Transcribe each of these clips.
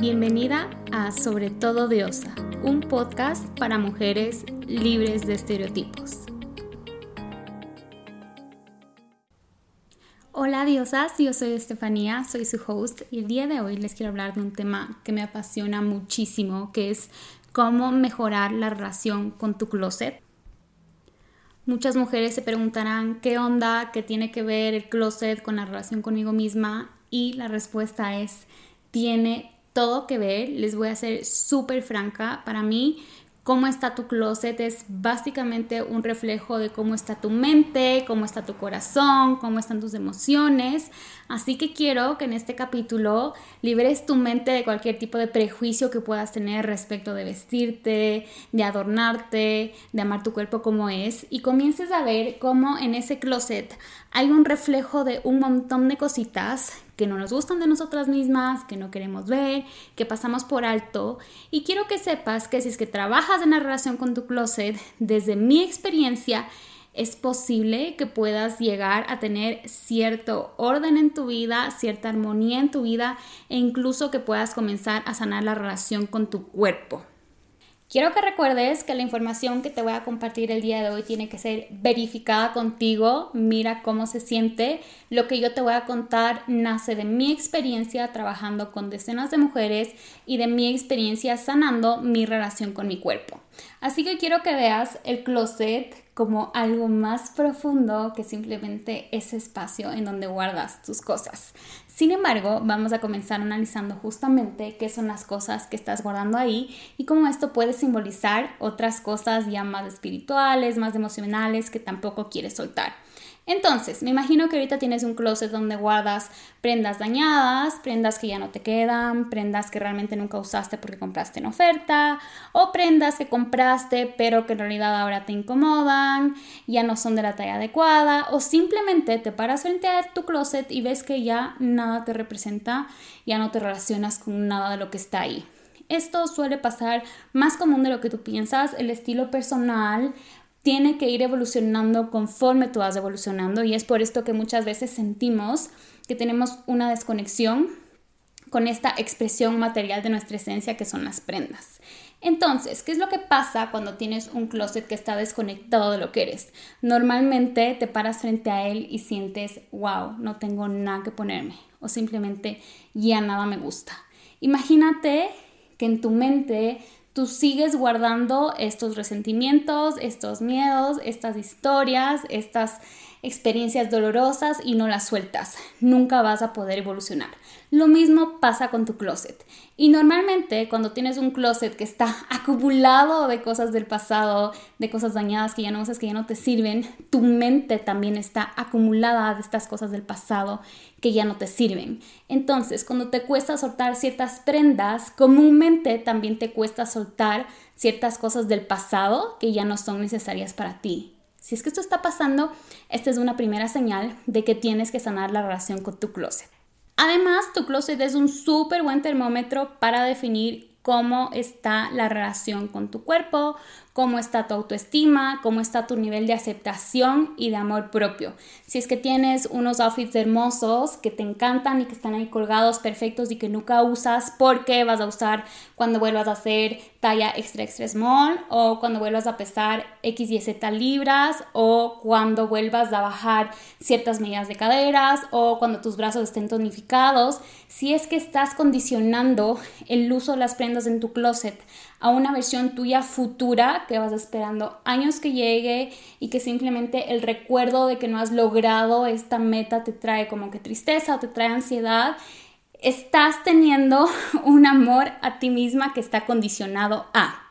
Bienvenida a Sobre todo Diosa, un podcast para mujeres libres de estereotipos. Hola diosas, yo soy Estefanía, soy su host y el día de hoy les quiero hablar de un tema que me apasiona muchísimo, que es cómo mejorar la relación con tu closet. Muchas mujeres se preguntarán qué onda, qué tiene que ver el closet con la relación conmigo misma y la respuesta es tiene todo que ver. Les voy a ser súper franca. Para mí, cómo está tu closet es básicamente un reflejo de cómo está tu mente, cómo está tu corazón, cómo están tus emociones. Así que quiero que en este capítulo liberes tu mente de cualquier tipo de prejuicio que puedas tener respecto de vestirte, de adornarte, de amar tu cuerpo como es y comiences a ver cómo en ese closet hay un reflejo de un montón de cositas que no nos gustan de nosotras mismas, que no queremos ver, que pasamos por alto. Y quiero que sepas que si es que trabajas en la relación con tu closet, desde mi experiencia, es posible que puedas llegar a tener cierto orden en tu vida, cierta armonía en tu vida e incluso que puedas comenzar a sanar la relación con tu cuerpo. Quiero que recuerdes que la información que te voy a compartir el día de hoy tiene que ser verificada contigo. Mira cómo se siente. Lo que yo te voy a contar nace de mi experiencia trabajando con decenas de mujeres y de mi experiencia sanando mi relación con mi cuerpo. Así que quiero que veas el closet como algo más profundo que simplemente ese espacio en donde guardas tus cosas. Sin embargo, vamos a comenzar analizando justamente qué son las cosas que estás guardando ahí y cómo esto puede simbolizar otras cosas ya más espirituales, más emocionales que tampoco quieres soltar. Entonces, me imagino que ahorita tienes un closet donde guardas prendas dañadas, prendas que ya no te quedan, prendas que realmente nunca usaste porque compraste en oferta, o prendas que compraste pero que en realidad ahora te incomodan, ya no son de la talla adecuada, o simplemente te paras frente a tu closet y ves que ya nada te representa, ya no te relacionas con nada de lo que está ahí. Esto suele pasar más común de lo que tú piensas. El estilo personal tiene que ir evolucionando conforme tú vas evolucionando y es por esto que muchas veces sentimos que tenemos una desconexión con esta expresión material de nuestra esencia que son las prendas. Entonces, ¿qué es lo que pasa cuando tienes un closet que está desconectado de lo que eres? Normalmente te paras frente a él y sientes, wow, no tengo nada que ponerme o simplemente ya nada me gusta. Imagínate que en tu mente tú sigues guardando estos resentimientos, estos miedos, estas historias, estas experiencias dolorosas y no las sueltas. Nunca vas a poder evolucionar. Lo mismo pasa con tu closet. Y normalmente cuando tienes un closet que está acumulado de cosas del pasado, de cosas dañadas que ya no usas, que ya no te sirven, tu mente también está acumulada de estas cosas del pasado que ya no te sirven. Entonces, cuando te cuesta soltar ciertas prendas, comúnmente también te cuesta soltar ciertas cosas del pasado que ya no son necesarias para ti. Si es que esto está pasando, esta es una primera señal de que tienes que sanar la relación con tu closet. Además, tu closet es un súper buen termómetro para definir cómo está la relación con tu cuerpo, cómo está tu autoestima, cómo está tu nivel de aceptación y de amor propio. Si es que tienes unos outfits hermosos que te encantan y que están ahí colgados perfectos y que nunca usas, ¿por qué vas a usar cuando vuelvas a hacer talla extra extra small o cuando vuelvas a pesar X y Z libras o cuando vuelvas a bajar ciertas medidas de caderas o cuando tus brazos estén tonificados? Si es que estás condicionando el uso de las prendas en tu closet a una versión tuya futura que vas esperando años que llegue y que simplemente el recuerdo de que no has logrado esta meta te trae como que tristeza o te trae ansiedad, estás teniendo un amor a ti misma que está condicionado a.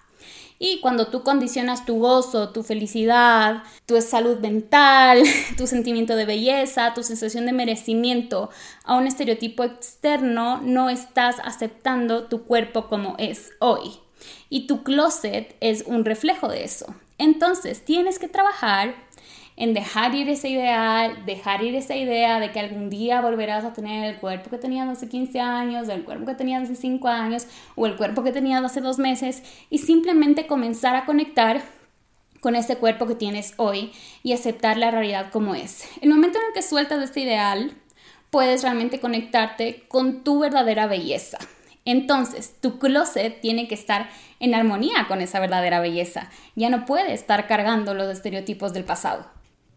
Y cuando tú condicionas tu gozo, tu felicidad, tu salud mental, tu sentimiento de belleza, tu sensación de merecimiento a un estereotipo externo, no estás aceptando tu cuerpo como es hoy. Y tu closet es un reflejo de eso. Entonces, tienes que trabajar en dejar ir ese ideal, dejar ir esa idea de que algún día volverás a tener el cuerpo que tenías hace 15 años, el cuerpo que tenías hace 5 años o el cuerpo que tenías hace 2 meses y simplemente comenzar a conectar con ese cuerpo que tienes hoy y aceptar la realidad como es. El momento en el que sueltas este ideal, puedes realmente conectarte con tu verdadera belleza. Entonces, tu closet tiene que estar en armonía con esa verdadera belleza. Ya no puede estar cargando los estereotipos del pasado.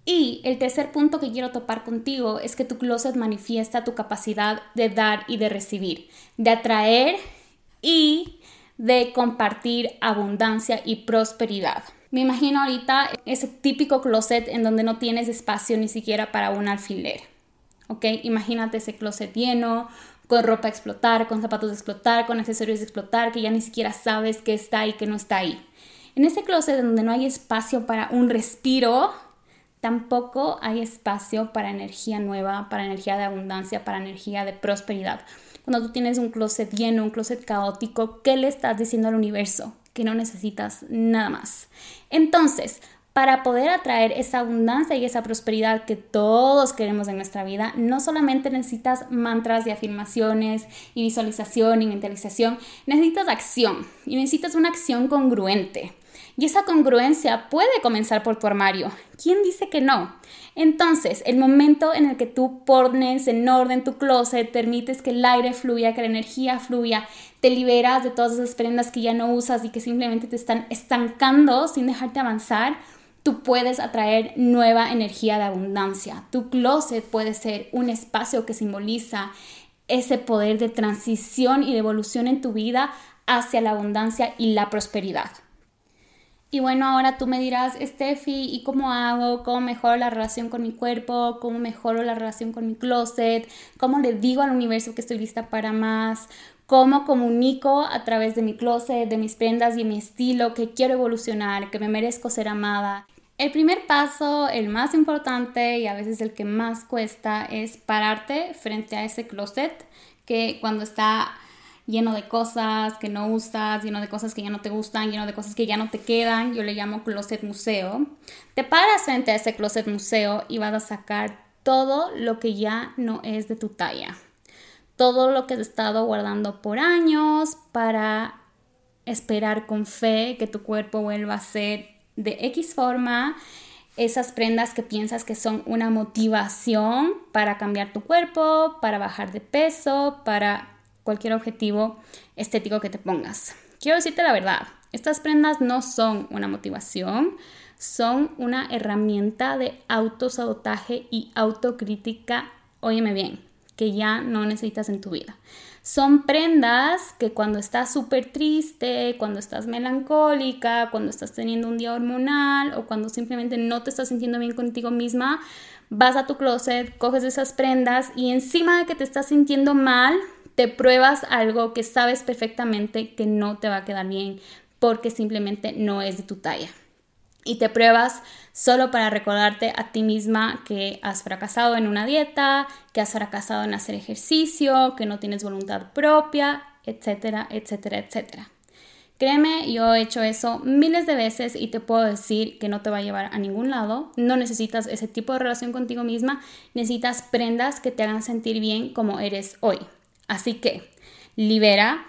Y el tercer punto que quiero topar contigo es que tu closet manifiesta tu capacidad de dar y de recibir, de atraer y de compartir abundancia y prosperidad. Me imagino ahorita ese típico closet en donde no tienes espacio ni siquiera para un alfiler. ¿Ok? Imagínate ese closet lleno, con ropa a explotar, con zapatos de explotar, con accesorios de explotar, que ya ni siquiera sabes qué está y qué no está ahí. En ese closet donde no hay espacio para un respiro, tampoco hay espacio para energía nueva, para energía de abundancia, para energía de prosperidad. Cuando tú tienes un closet lleno, un closet caótico, ¿qué le estás diciendo al universo? Que no necesitas nada más. Entonces, para poder atraer esa abundancia y esa prosperidad que todos queremos en nuestra vida, no solamente necesitas mantras de afirmaciones y visualización y mentalización, necesitas acción y necesitas una acción congruente. Y esa congruencia puede comenzar por tu armario. ¿Quién dice que no? Entonces, el momento en el que tú pones en orden tu closet, permites que el aire fluya, que la energía fluya, te liberas de todas esas prendas que ya no usas y que simplemente te están estancando sin dejarte avanzar, tú puedes atraer nueva energía de abundancia. Tu closet puede ser un espacio que simboliza ese poder de transición y de evolución en tu vida hacia la abundancia y la prosperidad. Y bueno, ahora tú me dirás, Steffi, ¿y cómo hago? ¿Cómo mejoro la relación con mi cuerpo? ¿Cómo mejoro la relación con mi closet? ¿Cómo le digo al universo que estoy lista para más? ¿Cómo comunico a través de mi closet, de mis prendas y mi estilo que quiero evolucionar, que me merezco ser amada? El primer paso, el más importante y a veces el que más cuesta es pararte frente a ese closet que cuando está lleno de cosas que no usas, lleno de cosas que ya no te gustan, lleno de cosas que ya no te quedan, yo le llamo closet museo. Te paras frente a ese closet museo y vas a sacar todo lo que ya no es de tu talla. Todo lo que has estado guardando por años para esperar con fe que tu cuerpo vuelva a ser de X forma, esas prendas que piensas que son una motivación para cambiar tu cuerpo, para bajar de peso, para cualquier objetivo estético que te pongas. Quiero decirte la verdad, estas prendas no son una motivación, son una herramienta de autosabotaje y autocrítica, óyeme bien, que ya no necesitas en tu vida. Son prendas que cuando estás súper triste, cuando estás melancólica, cuando estás teniendo un día hormonal o cuando simplemente no te estás sintiendo bien contigo misma, vas a tu closet, coges esas prendas y encima de que te estás sintiendo mal, te pruebas algo que sabes perfectamente que no te va a quedar bien porque simplemente no es de tu talla. Y te pruebas solo para recordarte a ti misma que has fracasado en una dieta, que has fracasado en hacer ejercicio, que no tienes voluntad propia, etcétera, etcétera, etcétera. Créeme, yo he hecho eso miles de veces y te puedo decir que no te va a llevar a ningún lado. No necesitas ese tipo de relación contigo misma, necesitas prendas que te hagan sentir bien como eres hoy. Así que libera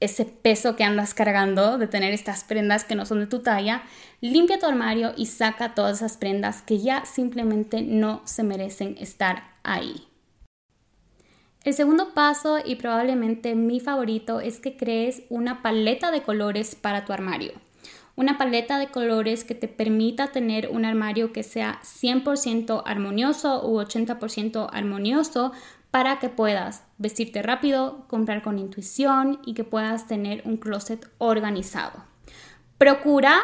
ese peso que andas cargando de tener estas prendas que no son de tu talla, limpia tu armario y saca todas esas prendas que ya simplemente no se merecen estar ahí. El segundo paso y probablemente mi favorito es que crees una paleta de colores para tu armario. Una paleta de colores que te permita tener un armario que sea 100% armonioso u 80% armonioso para que puedas vestirte rápido, comprar con intuición y que puedas tener un closet organizado. Procura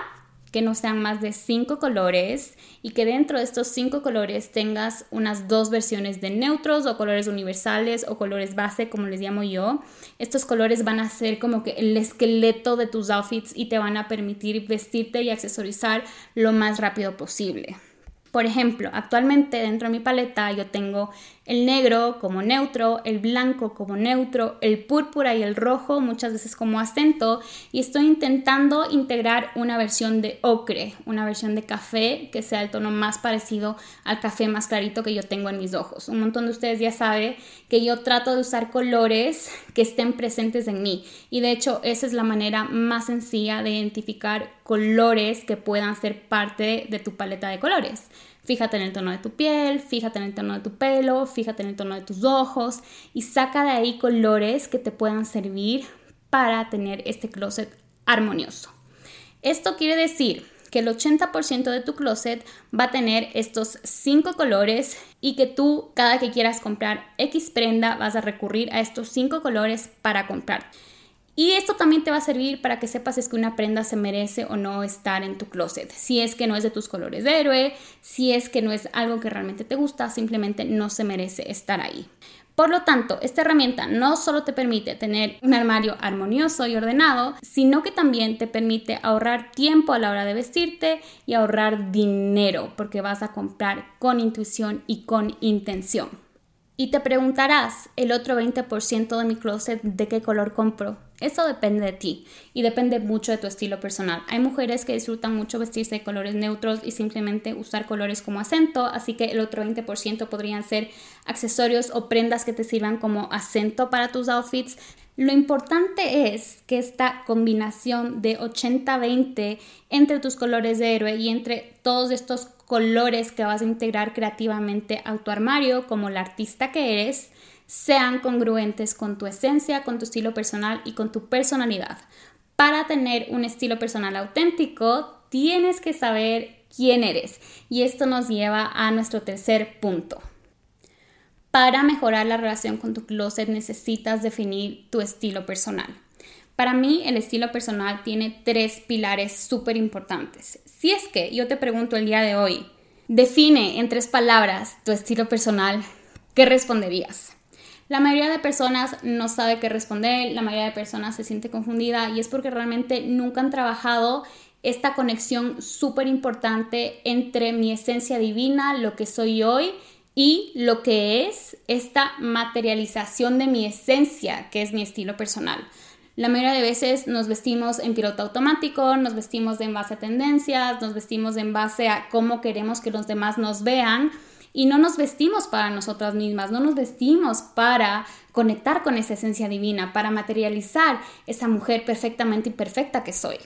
que no sean más de cinco colores y que dentro de estos cinco colores tengas unas dos versiones de neutros o colores universales o colores base, como les llamo yo. Estos colores van a ser como que el esqueleto de tus outfits y te van a permitir vestirte y accesorizar lo más rápido posible. Por ejemplo, actualmente dentro de mi paleta yo tengo el negro como neutro, el blanco como neutro, el púrpura y el rojo muchas veces como acento y estoy intentando integrar una versión de ocre, una versión de café que sea el tono más parecido al café más clarito que yo tengo en mis ojos. Un montón de ustedes ya saben que yo trato de usar colores que estén presentes en mí y de hecho esa es la manera más sencilla de identificar colores que puedan ser parte de tu paleta de colores. Fíjate en el tono de tu piel, fíjate en el tono de tu pelo, fíjate en el tono de tus ojos y saca de ahí colores que te puedan servir para tener este closet armonioso. Esto quiere decir que el 80% de tu closet va a tener estos cinco colores y que tú cada que quieras comprar X prenda vas a recurrir a estos cinco colores para comprar. Y esto también te va a servir para que sepas es que una prenda se merece o no estar en tu closet. Si es que no es de tus colores de héroe, si es que no es algo que realmente te gusta, simplemente no se merece estar ahí. Por lo tanto, esta herramienta no solo te permite tener un armario armonioso y ordenado, sino que también te permite ahorrar tiempo a la hora de vestirte y ahorrar dinero, porque vas a comprar con intuición y con intención. Y te preguntarás, el otro 20% de mi closet, ¿de qué color compro? Eso depende de ti y depende mucho de tu estilo personal. Hay mujeres que disfrutan mucho vestirse de colores neutros y simplemente usar colores como acento, así que el otro 20% podrían ser accesorios o prendas que te sirvan como acento para tus outfits. Lo importante es que esta combinación de 80-20 entre tus colores de héroe y entre todos estos colores que vas a integrar creativamente a tu armario como la artista que eres, sean congruentes con tu esencia, con tu estilo personal y con tu personalidad. Para tener un estilo personal auténtico, tienes que saber quién eres. Y esto nos lleva a nuestro tercer punto. Para mejorar la relación con tu closet necesitas definir tu estilo personal. Para mí el estilo personal tiene tres pilares súper importantes. Si es que yo te pregunto el día de hoy, define en tres palabras tu estilo personal, ¿qué responderías? La mayoría de personas no sabe qué responder, la mayoría de personas se siente confundida y es porque realmente nunca han trabajado esta conexión súper importante entre mi esencia divina, lo que soy hoy, y lo que es esta materialización de mi esencia, que es mi estilo personal. La mayoría de veces nos vestimos en piloto automático, nos vestimos en base a tendencias, nos vestimos en base a cómo queremos que los demás nos vean y no nos vestimos para nosotras mismas, no nos vestimos para conectar con esa esencia divina, para materializar esa mujer perfectamente imperfecta que soy.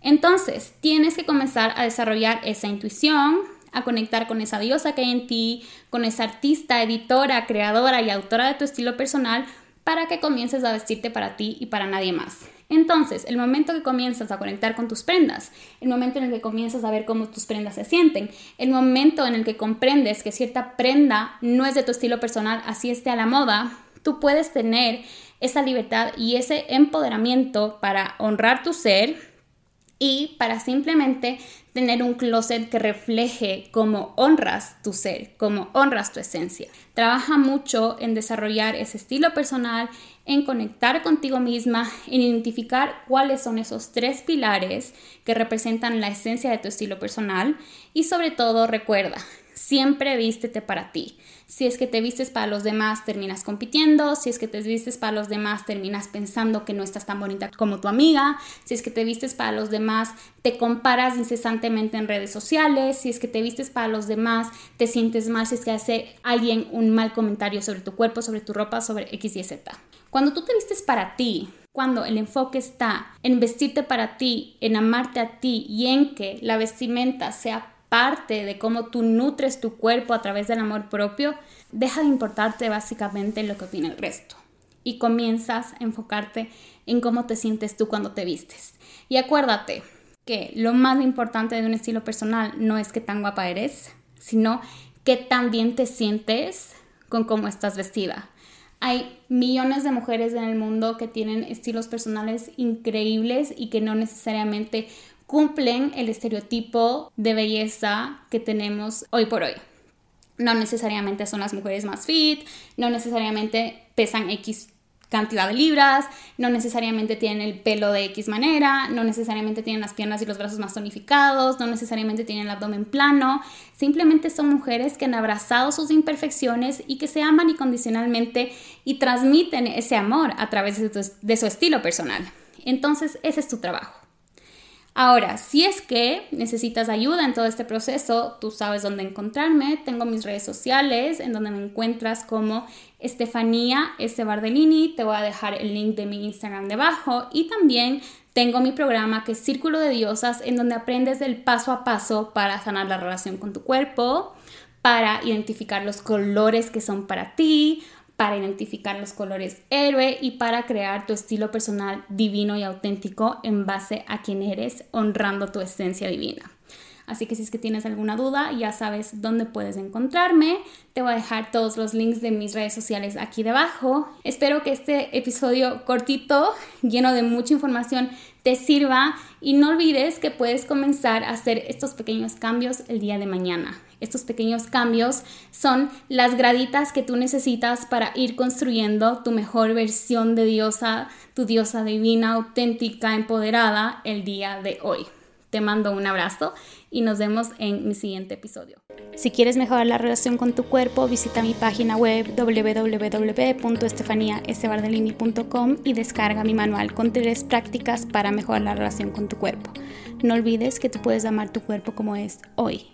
Entonces, tienes que comenzar a desarrollar esa intuición, a conectar con esa diosa que hay en ti, con esa artista, editora, creadora y autora de tu estilo personal, para que comiences a vestirte para ti y para nadie más. Entonces, el momento que comienzas a conectar con tus prendas, el momento en el que comienzas a ver cómo tus prendas se sienten, el momento en el que comprendes que cierta prenda no es de tu estilo personal, así esté a la moda, tú puedes tener esa libertad y ese empoderamiento para honrar tu ser y para simplemente tener un closet que refleje cómo honras tu ser, cómo honras tu esencia. Trabaja mucho en desarrollar ese estilo personal, en conectar contigo misma, en identificar cuáles son esos tres pilares que representan la esencia de tu estilo personal y sobre todo recuerda, siempre vístete para ti. Si es que te vistes para los demás, terminas compitiendo. Si es que te vistes para los demás, terminas pensando que no estás tan bonita como tu amiga. Si es que te vistes para los demás, te comparas incesantemente en redes sociales. Si es que te vistes para los demás, te sientes mal si es que hace alguien un mal comentario sobre tu cuerpo, sobre tu ropa, sobre X y Z. Cuando tú te vistes para ti, cuando el enfoque está en vestirte para ti, en amarte a ti y en que la vestimenta sea parte de cómo tú nutres tu cuerpo a través del amor propio, deja de importarte básicamente lo que opina el resto y comienzas a enfocarte en cómo te sientes tú cuando te vistes. Y acuérdate que lo más importante de un estilo personal no es qué tan guapa eres, sino qué tan bien te sientes con cómo estás vestida. Hay millones de mujeres en el mundo que tienen estilos personales increíbles y que no necesariamente cumplen el estereotipo de belleza que tenemos hoy por hoy. No necesariamente son las mujeres más fit, no necesariamente pesan X cantidad de libras, no necesariamente tienen el pelo de X manera, no necesariamente tienen las piernas y los brazos más tonificados, no necesariamente tienen el abdomen plano, simplemente son mujeres que han abrazado sus imperfecciones y que se aman incondicionalmente y transmiten ese amor a través de, su estilo personal. Entonces, ese es tu trabajo. Ahora, si es que necesitas ayuda en todo este proceso, tú sabes dónde encontrarme. Tengo mis redes sociales en donde me encuentras como Estefanía S. Bardellini. Te voy a dejar el link de mi Instagram debajo y también tengo mi programa que es Círculo de Diosas en donde aprendes el paso a paso para sanar la relación con tu cuerpo, para identificar los colores que son para ti, para identificar los colores héroe y para crear tu estilo personal divino y auténtico en base a quién eres, honrando tu esencia divina. Así que si es que tienes alguna duda, ya sabes dónde puedes encontrarme. Te voy a dejar todos los links de mis redes sociales aquí debajo. Espero que este episodio cortito, lleno de mucha información, te sirva y no olvides que puedes comenzar a hacer estos pequeños cambios el día de mañana. Estos pequeños cambios son las graditas que tú necesitas para ir construyendo tu mejor versión de diosa, tu diosa divina, auténtica, empoderada el día de hoy. Te mando un abrazo y nos vemos en mi siguiente episodio. Si quieres mejorar la relación con tu cuerpo, visita mi página web www.estefaniasbardellini.com y descarga mi manual con tres prácticas para mejorar la relación con tu cuerpo. No olvides que tú puedes amar tu cuerpo como es hoy